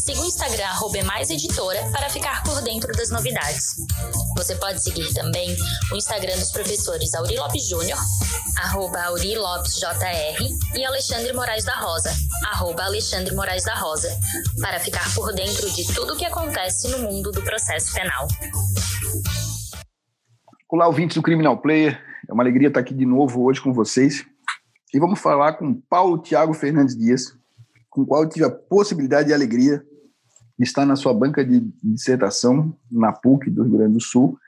Siga o Instagram @emaiseditora para ficar por dentro das novidades. Você pode seguir também o Instagram dos professores Auri Lopes Júnior, arroba Auri Lopes JR, e Alexandre Moraes da Rosa, arroba Alexandre Moraes da Rosa, para ficar por dentro de tudo o que acontece no mundo do processo penal. Olá, ouvintes do Criminal Player. É uma alegria estar aqui de novo hoje com vocês. E vamos falar com Paulo Tiago Fernandes Dias, com o qual eu tive a possibilidade e a alegria estar na sua banca de dissertação na PUC do Rio Grande do Sul,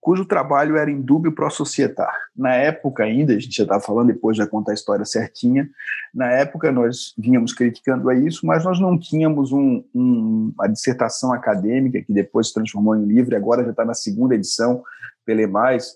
cujo trabalho era indúbio pro societar. Na época ainda, a gente já estava falando, depois já contar a história certinha, na época nós vínhamos criticando a isso, mas nós não tínhamos um, um, uma dissertação acadêmica, que depois se transformou em livro, e agora já está na segunda edição, pela EMAIS,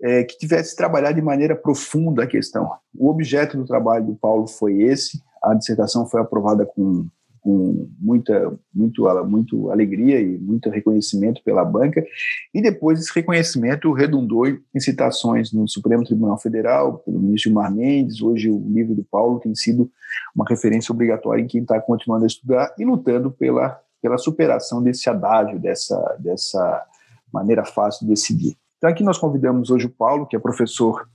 é, que tivesse trabalhado de maneira profunda a questão. O objeto do trabalho do Paulo foi esse, a dissertação foi aprovada com com muita muito, muito alegria e muito reconhecimento pela banca, e depois esse reconhecimento redundou em citações no Supremo Tribunal Federal, pelo ministro Gilmar Mendes, hoje o livro do Paulo tem sido uma referência obrigatória em quem está continuando a estudar e lutando pela, pela superação desse adágio, dessa, dessa maneira fácil de decidir. Então aqui nós convidamos hoje o Paulo, que é professor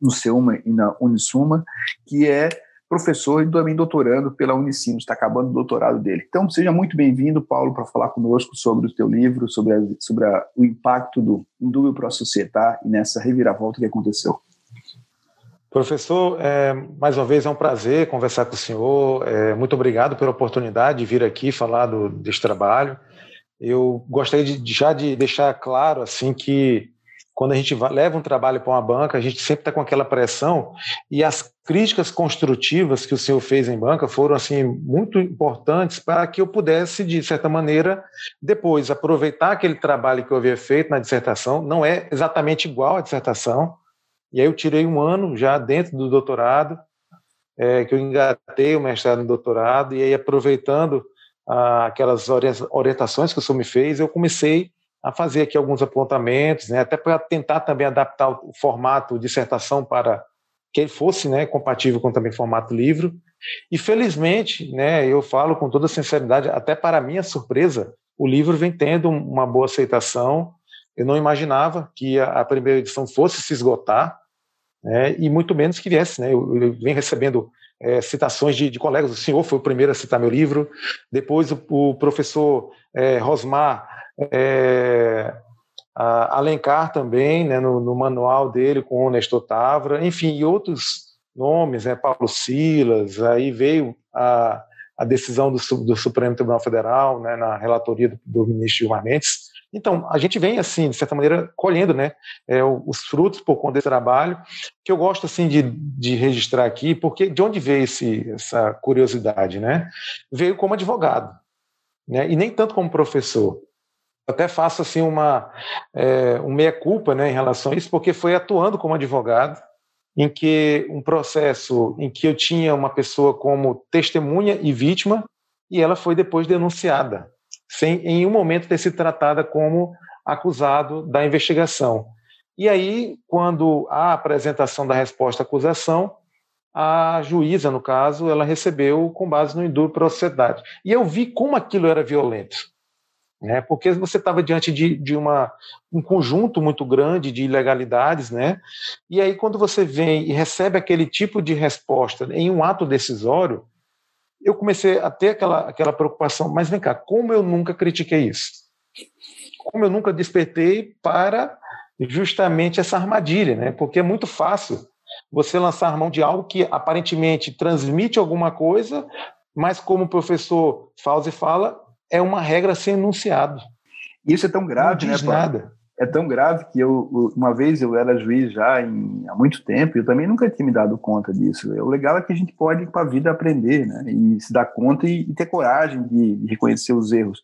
no SEUMA e na Unisuma, que é professor e também doutorando pela Unicinos, está acabando o doutorado dele. Então, seja muito bem-vindo, Paulo, para falar conosco sobre o teu livro, sobre, a, sobre a, o impacto do Indúbio para a Sociedade e nessa reviravolta que aconteceu. Professor, é, mais uma vez é um prazer conversar com o senhor. É, muito obrigado pela oportunidade de vir aqui falar do, desse trabalho. Eu gostaria de, já de deixar claro assim que quando a gente leva um trabalho para uma banca, a gente sempre está com aquela pressão e as críticas construtivas que o senhor fez em banca foram assim muito importantes para que eu pudesse de certa maneira depois aproveitar aquele trabalho que eu havia feito na dissertação, não é exatamente igual à dissertação. E aí eu tirei um ano já dentro do doutorado, é, que eu engatei o mestrado no doutorado e aí aproveitando ah, aquelas orientações que o senhor me fez, eu comecei a fazer aqui alguns apontamentos, né, até para tentar também adaptar o formato dissertação para que ele fosse né, compatível com também formato livro. E felizmente, né, eu falo com toda sinceridade, até para minha surpresa, o livro vem tendo uma boa aceitação. Eu não imaginava que a, primeira edição fosse se esgotar, né, e muito menos que viesse. Né, eu, eu venho recebendo é, citações de, de, colegas. O senhor foi o primeiro a citar meu livro, depois o, o professor é, Rosmar é, Alencar também, né, no, no, manual dele com o Nestor Tavra, enfim, e outros nomes, né, Paulo Silas, aí veio a, a decisão do, do, Supremo Tribunal Federal, né, na relatoria do, do ministro Gilmar Mendes. Então, a gente vem, assim, de certa maneira, colhendo né, é, os frutos por conta desse trabalho, que eu gosto, assim, de, de registrar aqui, porque de onde veio esse, essa curiosidade, né? Veio como advogado, né, e nem tanto como professor até faço assim uma é, um meia culpa né, em relação a isso, porque foi atuando como advogado em que um processo em que eu tinha uma pessoa como testemunha e vítima e ela foi depois denunciada, sem em nenhum momento ter sido tratada como acusado da investigação. E aí, quando a apresentação da resposta à acusação, a juíza, no caso, ela recebeu com base no indúbio para a sociedade. E eu vi como aquilo era violento né? Porque você estava diante de, de uma, um conjunto muito grande de ilegalidades, né? E aí quando você vem e recebe aquele tipo de resposta em um ato decisório, eu comecei a ter aquela, aquela preocupação, mas vem cá, como eu nunca critiquei isso? Como eu nunca despertei para justamente essa armadilha, né? Porque é muito fácil você lançar mão de algo que aparentemente transmite alguma coisa, mas como o professor Fauzi fala, é uma regra sem enunciado. Isso é tão grave, não né? Diz nada. É tão grave que eu, uma vez eu era juiz já em, há muito tempo, e eu também nunca tinha me dado conta disso. O legal é que a gente pode, com a vida, aprender, né? E se dar conta e, e ter coragem de, de, reconhecer os erros.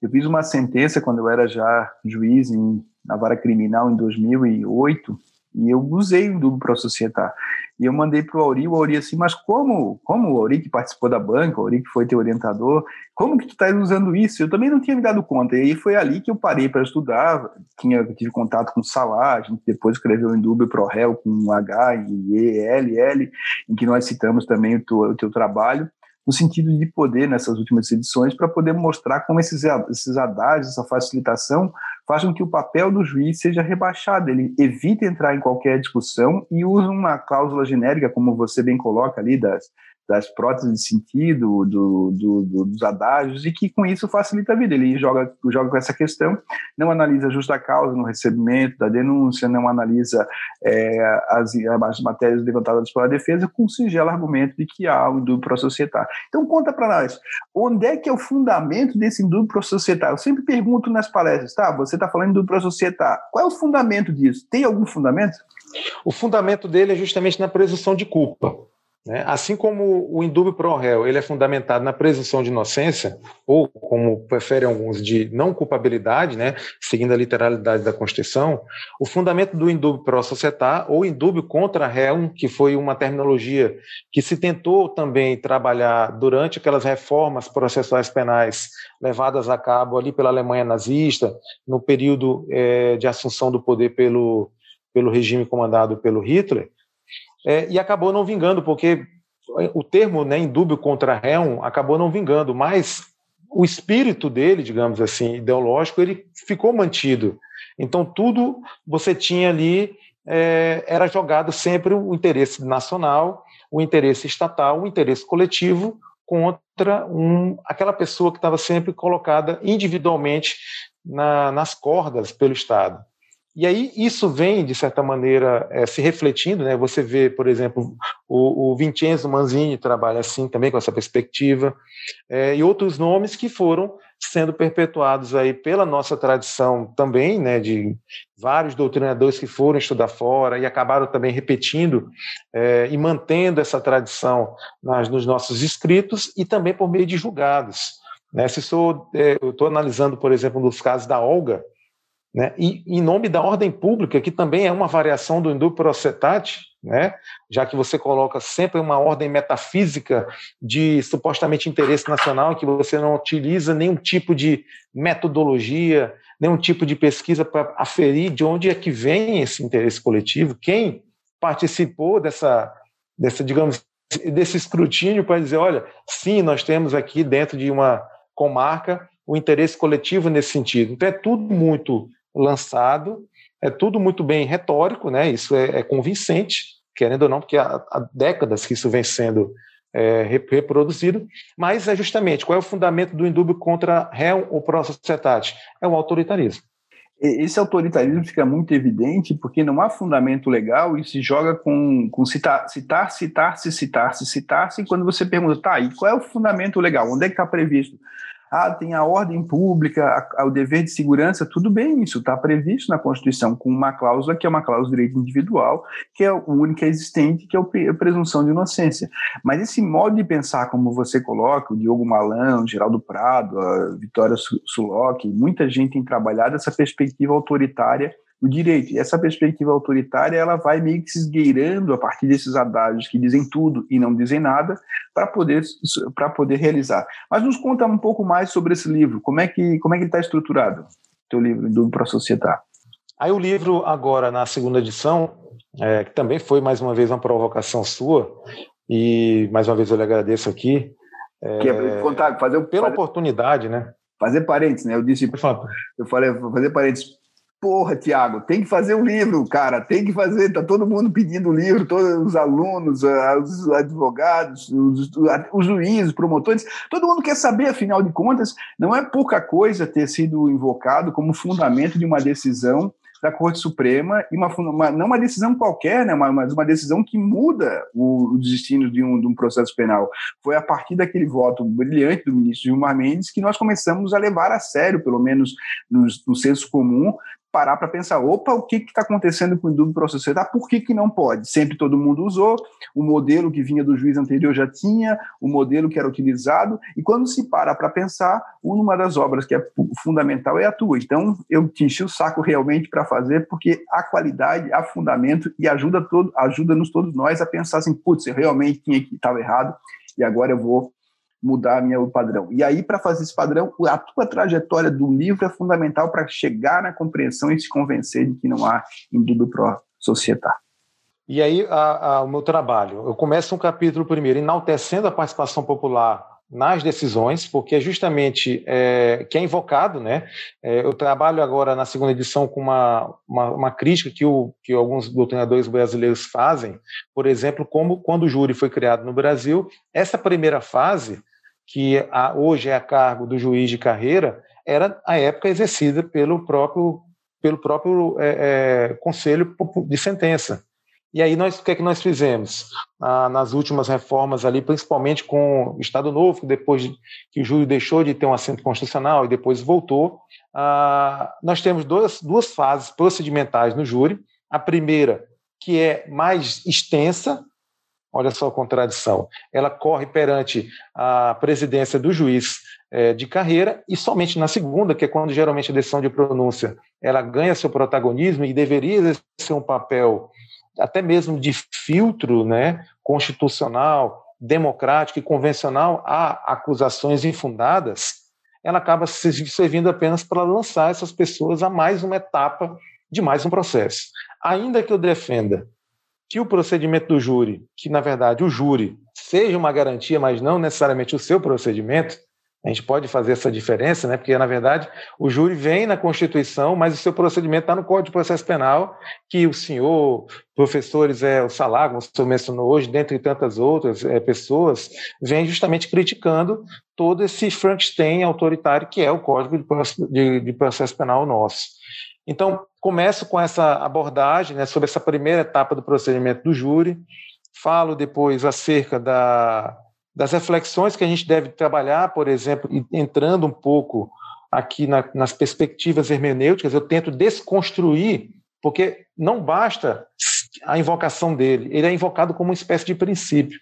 Eu fiz uma sentença quando eu era já juiz em, na vara criminal em 2008, e eu usei o duplo para societar. E eu mandei para o Auri, o Auri assim, mas como, como o Auri que participou da banca, o Auri que foi teu orientador, como que tu estás usando isso? Eu também não tinha me dado conta. E aí foi ali que eu parei para estudar, tinha, tive contato com o Salah, a gente depois escreveu em Dúbio Pro Réu com H e E, L, L, em que nós citamos também o teu, o teu trabalho no sentido de poder, nessas últimas edições, para poder mostrar como esses, esses adágios, essa facilitação, faz com que o papel do juiz seja rebaixado. Ele evita entrar em qualquer discussão e usa uma cláusula genérica, como você bem coloca ali, das, das próteses de sentido, do, do, do, dos adágios, e que com isso facilita a vida. Ele joga, joga com essa questão, não analisa justa causa no recebimento da denúncia, não analisa é, as, as matérias levantadas pela defesa, com singelo argumento de que há um indúbio pro societário. Então, conta para nós, onde é que é o fundamento desse indúbio pro societário? Eu sempre pergunto nas palestras, tá? Você está falando do pro societário, qual é o fundamento disso? Tem algum fundamento? O fundamento dele é justamente na presunção de culpa. Né? Assim como o indúbio pro réu ele é fundamentado na presunção de inocência, ou como preferem alguns, de não culpabilidade, né? seguindo a literalidade da Constituição, o fundamento do indúbio pro societar, ou indúbio contra réu, que foi uma terminologia que se tentou também trabalhar durante aquelas reformas processuais penais levadas a cabo ali pela Alemanha nazista, no período é, de assunção do poder pelo, pelo regime comandado pelo Hitler, é, e acabou não vingando, porque o termo né, indúbio contra réu acabou não vingando, mas o espírito dele, digamos assim, ideológico, ele ficou mantido. Então, tudo você tinha ali, é, era jogado sempre o interesse nacional, o interesse estatal, o interesse coletivo contra um, aquela pessoa que estava sempre colocada individualmente na, nas cordas pelo Estado. E aí isso vem, de certa maneira, é, se refletindo, né? Você vê, por exemplo, o, o Vincenzo Manzini trabalha assim também, com essa perspectiva, é, e outros nomes que foram sendo perpetuados aí pela nossa tradição também, né, de vários doutrinadores que foram estudar fora e acabaram também repetindo é, e mantendo essa tradição nas, nos nossos escritos e também por meio de julgados. Né? Se sou, é, eu estou analisando, por exemplo, um dos casos da Olga, né? E em nome da ordem pública, que também é uma variação do hindu procetate, né? já que você coloca sempre uma ordem metafísica de supostamente interesse nacional, que você não utiliza nenhum tipo de metodologia, nenhum tipo de pesquisa para aferir de onde é que vem esse interesse coletivo, quem participou dessa, dessa digamos, desse escrutínio para dizer, olha, sim, nós temos aqui dentro de uma comarca o interesse coletivo nesse sentido. Então é tudo muito lançado. É tudo muito bem retórico, né? Isso é, é convincente, querendo ou não, porque há, há décadas que isso vem sendo é, reproduzido, mas é justamente qual é o fundamento do indúbio contra réu ou pró-societate? É o autoritarismo. Esse autoritarismo fica muito evidente porque não há fundamento legal e se joga com, com citar, citar, citar, se citar, se citar, se quando você pergunta, tá, e qual é o fundamento legal? Onde é que está previsto? Ah, tem a ordem pública, a, a, o dever de segurança, tudo bem, isso está previsto na Constituição, com uma cláusula que é uma cláusula de direito individual, que é a única existente, que é a presunção de inocência. Mas esse modo de pensar, como você coloca, o Diogo Malan, o Geraldo Prado, a Vitória Sulock, muita gente tem trabalhado essa perspectiva autoritária o direito. E essa perspectiva autoritária ela vai meio que se esgueirando a partir desses adágios que dizem tudo e não dizem nada para poder poder realizar. Mas nos conta um pouco mais sobre esse livro. Como é que como é que está estruturado? Teu livro do para societar. Aí o livro agora na segunda edição, é, que também foi mais uma vez uma provocação sua e mais uma vez eu lhe agradeço aqui. É, que é contar, fazer pela fazer, oportunidade, né? Fazer parênteses, né? Eu disse, eu falei, fazer parênteses Porra, Tiago, tem que fazer um livro, cara, tem que fazer. Tá todo mundo pedindo livro, todos os alunos, eh, os advogados, os, os juízes, promotores, todo mundo quer saber, afinal de contas, não é pouca coisa ter sido invocado como fundamento de uma decisão da Corte Suprema e uma, uma, não uma decisão qualquer, né, mas uma decisão que muda o, o destino de um, de um, processo penal. Foi a partir daquele voto brilhante do ministro Gilmar Mendes que nós começamos a levar a sério, pelo menos no, no senso comum, parar para pensar, opa, o que está acontecendo com o dúvida para sociedade? Por que, que não pode? Sempre todo mundo usou, o modelo que vinha do juiz anterior já tinha, o modelo que era utilizado, e quando se para para pensar, uma das obras que é fundamental é a tua. Então, eu te enchi o saco realmente para fazer, porque a qualidade, a fundamento, e ajuda todo, ajuda-nos todos nós a pensar assim, putz, eu realmente tinha que estava errado, e agora eu vou mudar meu padrão. E aí, para fazer esse padrão, a tua trajetória do livro é fundamental para chegar na compreensão e se convencer de que não há indúbio pro societar. E aí, a, a, o meu trabalho, eu começo um capítulo primeiro enaltecendo a participação popular nas decisões, porque é justamente é, que é invocado, né? É, eu trabalho agora na segunda edição com uma, uma, uma, crítica que, o, que alguns doutrinadores brasileiros fazem, por exemplo, como quando o júri foi criado no Brasil, essa primeira fase que a, hoje é a cargo do juiz de carreira, era a época exercida pelo próprio, pelo próprio é, é, conselho de sentença. E aí nós, o que é que nós fizemos ah, nas últimas reformas ali, principalmente com o Estado Novo, que depois de, que o júri deixou de ter um assento constitucional e depois voltou, ah, nós temos duas, duas fases procedimentais no júri. A primeira, que é mais extensa, Olha só a contradição. Ela corre perante a presidência do juiz é, de carreira e somente na segunda, que é quando geralmente a decisão de pronúncia ela ganha seu protagonismo e deveria exercer um papel até mesmo de filtro né, constitucional, democrático e convencional a acusações infundadas, ela acaba servindo apenas para lançar essas pessoas a mais uma etapa de mais um processo. Ainda que eu defenda que o procedimento do júri, que na verdade o júri seja uma garantia, mas não necessariamente o seu procedimento, a gente pode fazer essa diferença, né? porque na verdade o júri vem na Constituição, mas o seu procedimento está no Código de Processo Penal, que o senhor, professores, é, o Salar, como o senhor mencionou hoje, dentre tantas outras é, pessoas, vem justamente criticando todo esse Frankenstein autoritário que é o Código de, de, de Processo Penal nosso. Então, começo com essa abordagem né, sobre essa primeira etapa do procedimento do júri, falo depois acerca da, das reflexões que a gente deve trabalhar, por exemplo, entrando um pouco aqui na, nas perspectivas hermenêuticas, eu tento desconstruir, porque não basta a invocação dele, ele é invocado como uma espécie de princípio.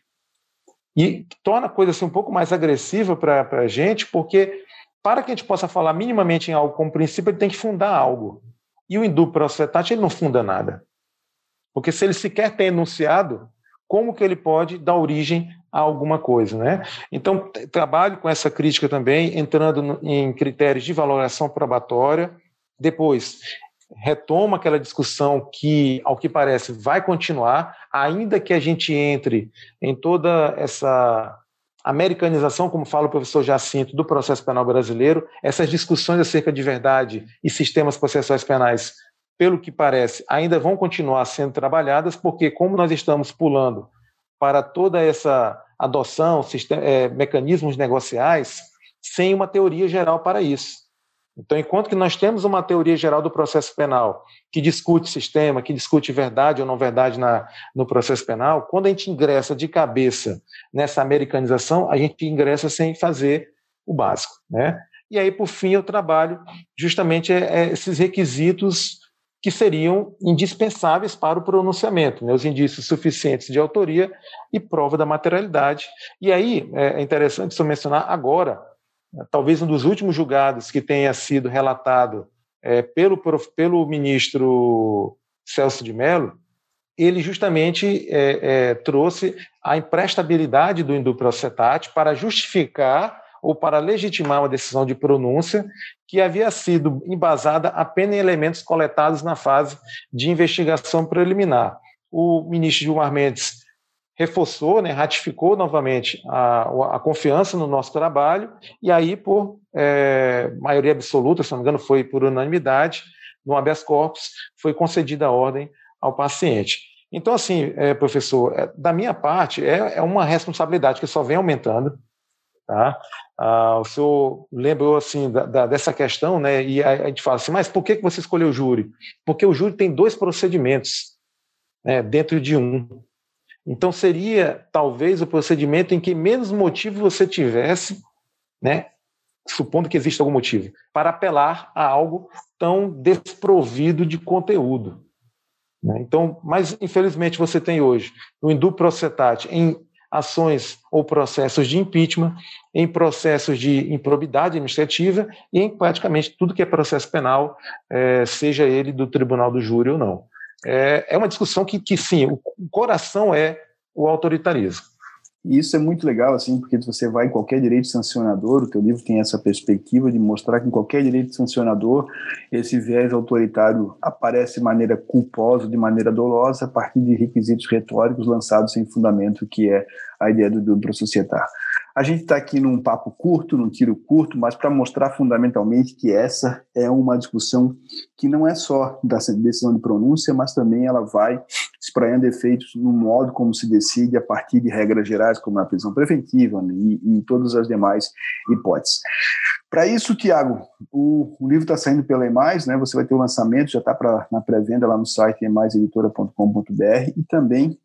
E torna a coisa assim, um pouco mais agressiva para a gente, porque para que a gente possa falar minimamente em algo como princípio, ele tem que fundar algo. E o hindu procetate, ele não funda nada. Porque se ele sequer tem enunciado, como que ele pode dar origem a alguma coisa, né? Então, trabalho com essa crítica também, entrando em critérios de valoração probatória, depois retoma aquela discussão que, ao que parece, vai continuar, ainda que a gente entre em toda essa americanização, como fala o professor Jacinto, do processo penal brasileiro, essas discussões acerca de verdade e sistemas processuais penais, pelo que parece, ainda vão continuar sendo trabalhadas, porque como nós estamos pulando para toda essa adoção, sistema, é, mecanismos negociais, sem uma teoria geral para isso. Então, enquanto que nós temos uma teoria geral do processo penal que discute sistema, que discute verdade ou não verdade na, no processo penal, quando a gente ingressa de cabeça nessa americanização, a gente ingressa sem fazer o básico. Né? E aí, por fim, eu trabalho justamente é, é esses requisitos que seriam indispensáveis para o pronunciamento, né? os indícios suficientes de autoria e prova da materialidade. E aí, é interessante só mencionar agora, talvez um dos últimos julgados que tenha sido relatado é, pelo, pelo ministro Celso de Mello, ele justamente é, é, trouxe a imprestabilidade do induprocetate para justificar ou para legitimar uma decisão de pronúncia que havia sido embasada apenas em elementos coletados na fase de investigação preliminar. O ministro Gilmar Mendes reforçou, né, ratificou novamente a, a, confiança no nosso trabalho, e aí, por é, maioria absoluta, se não me engano, foi por unanimidade, no habeas corpus, foi concedida a ordem ao paciente. Então, assim, é, professor, é, da minha parte, é, é, uma responsabilidade que só vem aumentando. Tá? Ah, o senhor lembrou assim da, da, dessa questão, né? E a, a, gente fala assim, mas por que, você escolheu o júri? Porque o júri tem dois procedimentos né, dentro de um. Então seria talvez o procedimento em que menos motivo você tivesse, né, supondo que exista algum motivo, para apelar a algo tão desprovido de conteúdo. Né? Então, mas infelizmente você tem hoje o Induprocetate em ações ou processos de impeachment, em processos de improbidade administrativa e em praticamente tudo que é processo penal, é, seja ele do tribunal do júri ou não. É, é uma discussão que, que, sim, o coração é o autoritarismo. E isso é muito legal, assim, porque você vai em qualquer direito sancionador, o teu livro tem essa perspectiva de mostrar que em qualquer direito sancionador, esse viés autoritário aparece de maneira culposa, de maneira dolosa, a partir de requisitos retóricos lançados sem fundamento, que é a ideia do duplo societar. A gente está aqui num papo curto, num tiro curto, mas para mostrar fundamentalmente que essa é uma discussão que não é só da decisão de pronúncia, mas também ela vai espraiando efeitos no modo como se decide a partir de regras gerais, como a prisão preventiva né, e, e todas as demais hipóteses. Para isso, Tiago, o, o, livro está saindo pela EMAIS, né? Você vai ter o lançamento, já está na pré-venda lá no site emaiseditora.com.br e também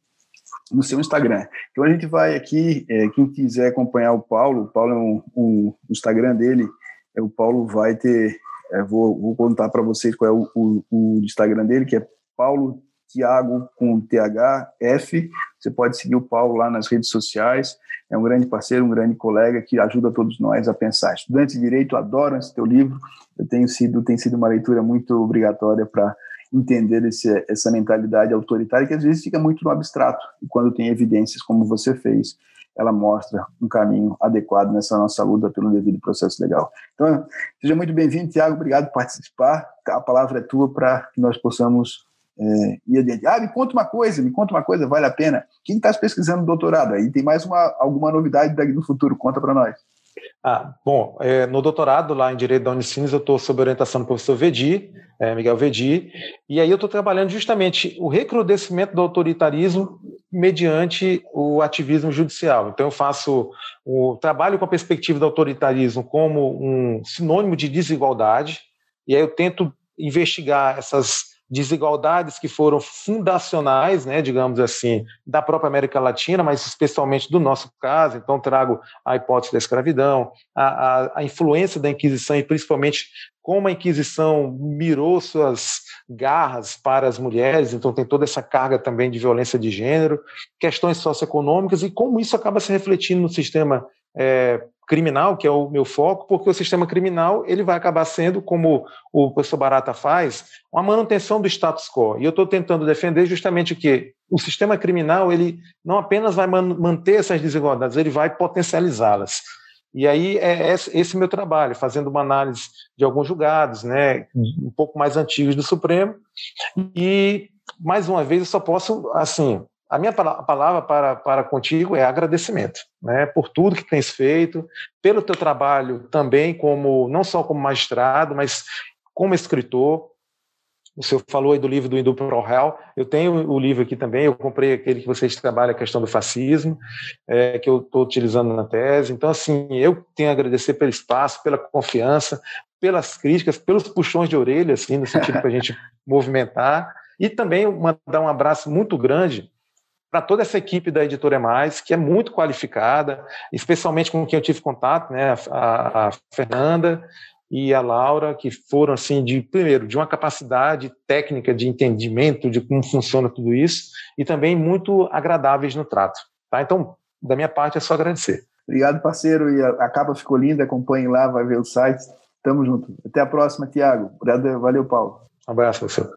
no seu Instagram. Então a gente vai aqui, é, quem quiser acompanhar o Paulo, o Paulo é um, um o Instagram dele, é, o Paulo vai ter, é, vou, vou contar para vocês qual é o, o, o, Instagram dele, que é Paulo Tiago com THF. Você pode seguir o Paulo lá nas redes sociais. É um grande parceiro, um grande colega que ajuda todos nós a pensar. Estudantes de Direito adoram esse teu livro. Eu tenho sido, tem sido uma leitura muito obrigatória para entender esse, essa mentalidade autoritária que às vezes fica muito no abstrato e quando tem evidências como você fez ela mostra um caminho adequado nessa nossa luta pelo devido processo legal. Então, seja muito bem-vindo, Tiago, obrigado por participar. A palavra é tua para que nós possamos é, ir adiante. Ah, me conta uma coisa, me conta uma coisa, vale a pena. Quem está pesquisando doutorado aí? Tem mais uma, alguma novidade daqui no futuro? Conta para nós. Ah, bom, é, no doutorado lá em Direito da Unicinos eu estou sob orientação do professor Vedi, é, Miguel Vedi, e aí eu estou trabalhando justamente o recrudescimento do autoritarismo mediante o ativismo judicial. Então eu faço o trabalho com a perspectiva do autoritarismo como um sinônimo de desigualdade, e aí eu tento investigar essas desigualdades que foram fundacionais, né, digamos assim, da própria América Latina, mas especialmente do nosso caso. Então, trago a hipótese da escravidão, a, a, a influência da Inquisição e principalmente como a Inquisição mirou suas garras para as mulheres, então tem toda essa carga também de violência de gênero, questões socioeconômicas e como isso acaba se refletindo no sistema é, criminal, que é o meu foco, porque o sistema criminal ele vai acabar sendo, como o professor Barata faz, uma manutenção do status quo. E eu estou tentando defender justamente que o sistema criminal ele não apenas vai manter essas desigualdades, ele vai potencializá-las. E aí é esse meu trabalho, fazendo uma análise de alguns julgados, né, um pouco mais antigos do Supremo. E mais uma vez eu só posso assim a minha palavra para, para contigo é agradecimento, né, por tudo que tens feito, pelo teu trabalho também como não só como magistrado, mas como escritor. O senhor falou aí do livro do Hindu Pro Real. Eu tenho o livro aqui também. Eu comprei aquele que vocês trabalham a questão do fascismo, é, que eu estou utilizando na tese. Então, assim, eu tenho a agradecer pelo espaço, pela confiança, pelas críticas, pelos puxões de orelha, assim, no sentido para a gente movimentar. E também mandar um abraço muito grande para toda essa equipe da Editora Mais, que é muito qualificada, especialmente com quem eu tive contato, né, a, a Fernanda e a Laura, que foram, assim, de, primeiro, de uma capacidade técnica de entendimento de como funciona tudo isso, e também muito agradáveis no trato. Tá? Então, da minha parte, é só agradecer. Obrigado, parceiro, e a, a capa ficou linda, acompanhe lá, vai ver o site. Tamo junto. Até a próxima, Tiago. Valeu, Paulo. Um abraço, professor.